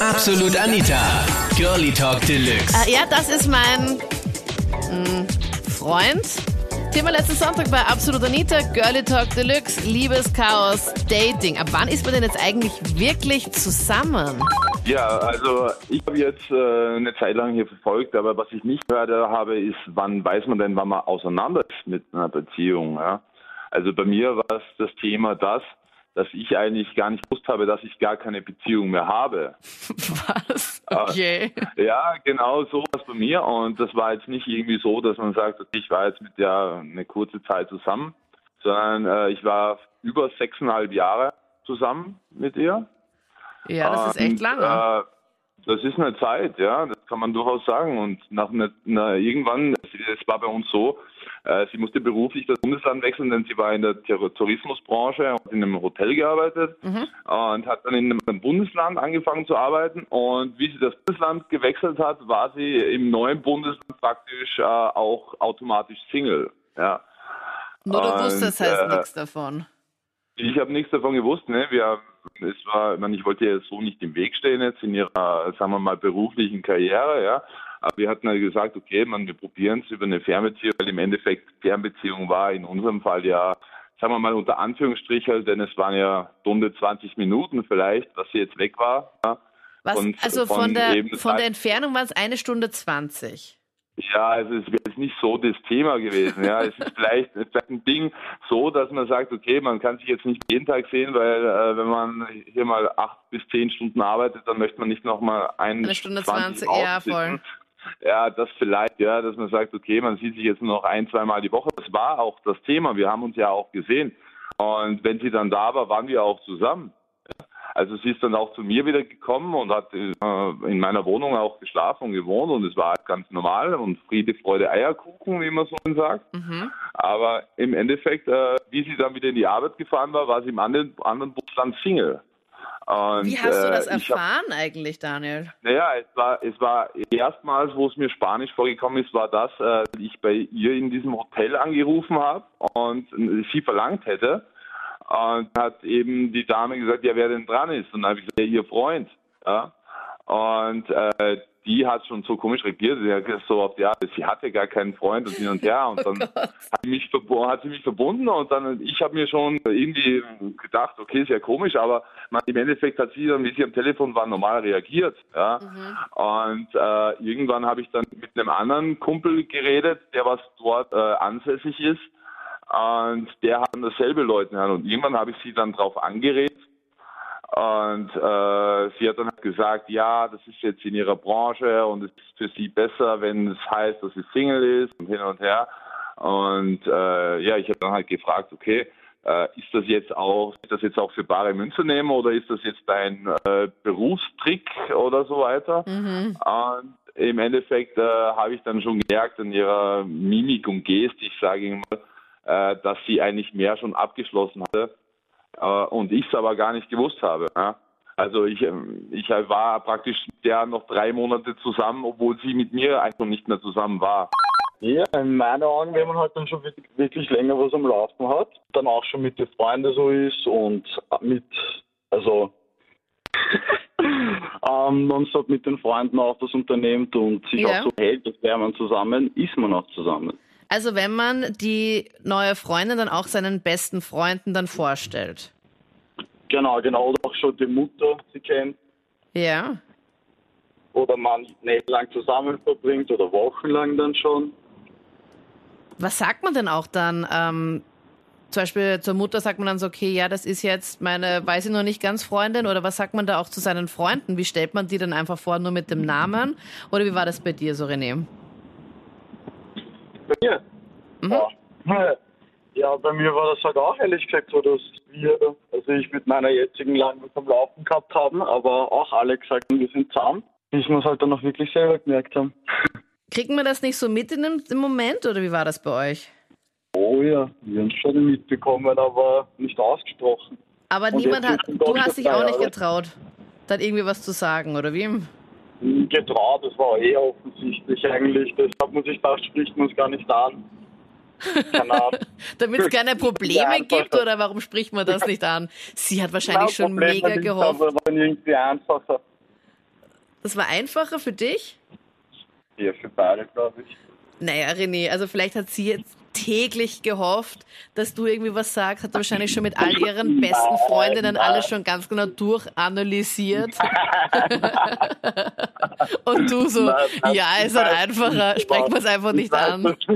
Absolut Anita. Girlie Talk Deluxe. Äh, ja, das ist mein mh, Freund. Thema letzten Sonntag bei Absolut Anita, Girlie Talk Deluxe, Liebeschaos, Dating. Ab wann ist man denn jetzt eigentlich wirklich zusammen? Ja, also ich habe jetzt äh, eine Zeit lang hier verfolgt, aber was ich nicht gehört habe, ist, wann weiß man denn, wann man auseinander ist mit einer Beziehung. Ja? Also bei mir war es das Thema das, dass ich eigentlich gar nicht gewusst habe, dass ich gar keine Beziehung mehr habe. Was? Okay. Ja, genau so war es bei mir. Und das war jetzt nicht irgendwie so, dass man sagt, okay, ich war jetzt mit der eine kurze Zeit zusammen, sondern äh, ich war über sechseinhalb Jahre zusammen mit ihr. Ja, das ist echt Und, lange. Äh, das ist eine Zeit, ja, das kann man durchaus sagen. Und nach einer, einer, irgendwann, es war bei uns so, sie musste beruflich das Bundesland wechseln, denn sie war in der Tourismusbranche und in einem Hotel gearbeitet Mhm. und hat dann in einem Bundesland angefangen zu arbeiten. Und wie sie das Bundesland gewechselt hat, war sie im neuen Bundesland praktisch äh, auch automatisch Single. Ja. Nur du wusstest heißt äh, nichts davon. Ich habe nichts davon gewusst. Ne? Wir, es war, ich, meine, ich wollte ihr so nicht im Weg stehen jetzt in ihrer, sagen wir mal, beruflichen Karriere. Ja? Aber wir hatten halt gesagt, okay, man, wir probieren es über eine Fernbeziehung, weil im Endeffekt Fernbeziehung war in unserem Fall ja, sagen wir mal unter Anführungsstrichen, denn es waren ja Stunde 20 Minuten vielleicht, was sie jetzt weg war. Ja? Was, von- also von von, der, von der Entfernung war es eine Stunde 20. Ja, also es wäre jetzt nicht so das Thema gewesen. Ja, es ist vielleicht, vielleicht ein Ding so, dass man sagt, okay, man kann sich jetzt nicht jeden Tag sehen, weil äh, wenn man hier mal acht bis zehn Stunden arbeitet, dann möchte man nicht noch mal ein Eine Stunde 20, ja, voll. Ja, das vielleicht, ja, dass man sagt, okay, man sieht sich jetzt nur noch ein, zweimal die Woche. Das war auch das Thema. Wir haben uns ja auch gesehen. Und wenn sie dann da war, waren wir auch zusammen. Also sie ist dann auch zu mir wieder gekommen und hat äh, in meiner Wohnung auch geschlafen und gewohnt und es war halt ganz normal und Friede, Freude, Eierkuchen, wie man so sagt. Mhm. Aber im Endeffekt, äh, wie sie dann wieder in die Arbeit gefahren war, war sie im anderen, anderen Bundesland Single. Und, Wie hast du das äh, ich hab- erfahren eigentlich, Daniel? naja, es war, es war erstmals, wo es mir Spanisch vorgekommen ist, war das, äh, ich bei ihr in diesem Hotel angerufen habe und sie verlangt hätte. Und hat eben die Dame gesagt, ja, wer denn dran ist. Und dann habe ich gesagt, ja, ihr Freund. Ja. Und äh, die hat schon so komisch reagiert. Sie hat gesagt, so auf die Art, sie hatte gar keinen Freund und hin und her. Und dann hat sie mich, hat sie mich verbunden und dann, ich habe mir schon irgendwie gedacht, okay, sehr komisch, aber man, im Endeffekt hat sie dann, wie sie am Telefon war, normal reagiert. Ja. Und äh, irgendwann habe ich dann mit einem anderen Kumpel geredet, der was dort äh, ansässig ist. Und der hat dasselbe Leuten an. Und irgendwann habe ich sie dann drauf angeredet. Und äh, sie hat dann halt gesagt, ja, das ist jetzt in ihrer Branche und es ist für sie besser, wenn es heißt, dass sie Single ist und hin und her. Und äh, ja, ich habe dann halt gefragt, okay, äh, ist das jetzt auch, ist das jetzt auch für bare Münze nehmen oder ist das jetzt dein äh, Berufstrick oder so weiter? Mhm. Und im Endeffekt äh, habe ich dann schon gemerkt an ihrer Mimik und sage ich mal, äh, dass sie eigentlich mehr schon abgeschlossen hatte äh, und ich es aber gar nicht gewusst habe. Ja? Also ich, ähm, ich war praktisch mit der noch drei Monate zusammen, obwohl sie mit mir einfach nicht mehr zusammen war. Ja, in meinen Augen, wenn man halt dann schon wirklich- wirklich länger was am Laufen hat, dann auch schon mit den Freunden so ist und mit, also ähm, nonstop mit den Freunden auch was unternimmt und sich Ja. auch so hält, als wäre man zusammen, ist man auch zusammen. Also wenn man die neue Freundin dann auch seinen besten Freunden dann vorstellt. Genau, genau, oder auch schon die Mutter sie kennt Ja. oder man nächtelang zusammen verbringt oder wochenlang dann schon. Was sagt man denn auch dann? Ähm, zum Beispiel zur Mutter sagt man dann so, okay, ja, das ist jetzt meine, weiß ich noch nicht ganz Freundin. Oder was sagt man da auch zu seinen Freunden? Wie stellt man die dann einfach vor, nur mit dem Namen? Oder wie war das bei dir so, René? Bei mir? Ja. ja, bei mir war das halt auch ehrlich gesagt so, dass wir, also ich mit meiner jetzigen lang was am Laufen gehabt haben, aber auch alle gesagt haben, wir sind zusammen, bis wir es halt dann noch wirklich selber gemerkt haben. Kriegt man das nicht so mit in dem, im Moment oder wie war das bei euch? Oh ja, wir haben es schon mitbekommen, aber nicht ausgesprochen. Aber Und niemand hat, wir du hast dich auch nicht getraut, dann irgendwie was zu sagen, oder wie? Getraut, das war eh offensichtlich eigentlich, deshalb muss ich da spricht man es gar nicht an. Keine Ahnung. Damit es keine Probleme gibt oder warum spricht man das nicht an? Sie hat wahrscheinlich Na, schon Probleme mega nicht, gehofft. Aber dann irgendwie einfacher. Das war einfacher für dich? Ja, für beide, glaube ich. Naja, René, also vielleicht hat sie jetzt täglich gehofft, dass du irgendwie was sagst, hat wahrscheinlich schon mit all ihren besten Freundinnen alles schon ganz genau durchanalysiert. Und du so, Nein, nein, ja, ist halt nein, einfacher, sprechen wir es einfach Ich nicht an. nicht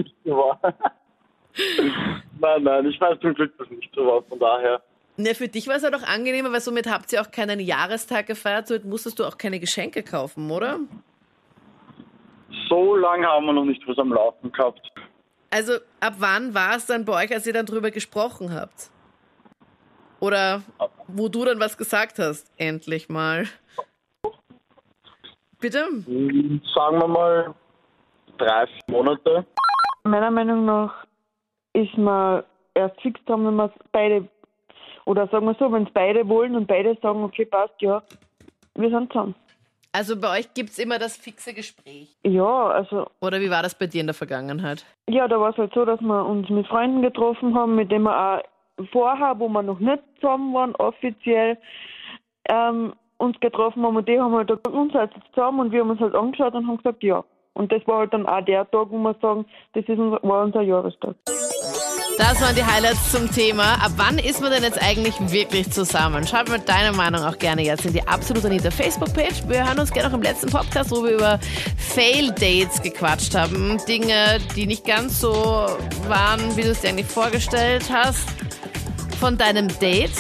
nein, nein, ich weiß zum Glück, dass nicht so war. Von daher, Ne, für dich war es ja doch angenehmer, weil somit habt ihr auch keinen Jahrestag gefeiert, somit musstest du auch keine Geschenke kaufen, oder? so lange haben wir noch nicht was am Laufen gehabt. Also ab wann war es dann bei euch, als ihr dann drüber gesprochen habt? Oder wo du dann was gesagt hast, endlich mal. Bitte? Hm, Sagen wir mal drei, vier Monate. Meiner Meinung nach ist man erst fix haben, wenn man beide, oder sagen wir so, wenn es beide wollen und beide sagen, okay, passt, ja, wir sind zusammen. Also bei euch gibt es immer das fixe Gespräch. Ja, also, Oder wie war das bei dir in der Vergangenheit? ja, da war es halt so, dass wir uns mit Freunden getroffen haben, mit denen wir auch vorher, wo wir noch nicht zusammen waren, offiziell, ähm, uns getroffen haben und die haben halt gesagt, uns jetzt zusammen und wir haben uns halt angeschaut und haben gesagt, ja. Und das war halt dann auch der Tag, wo wir sagen, das ist unser, war unser Jahrestag. Das waren die Highlights zum Thema. Ab wann ist man denn jetzt eigentlich wirklich zusammen? Schreib mir deine Meinung auch gerne jetzt in die Absolut Anita Facebook-Page. Wir hören uns gerne auch im letzten Podcast, wo wir über Fail-Dates gequatscht haben. Dinge, die nicht ganz so waren, wie du es dir eigentlich vorgestellt hast. Von deinem Date.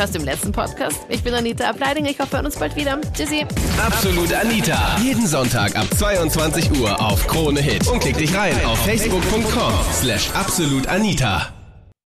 Du im letzten Podcast. Ich bin Anita Ableidinger. Ich hoffe, wir hören uns bald wieder. Tschüssi. Absolut Anita. Jeden Sonntag ab 22 Uhr auf Krone Hit. Und klick dich rein auf facebook.com slash absolutanita.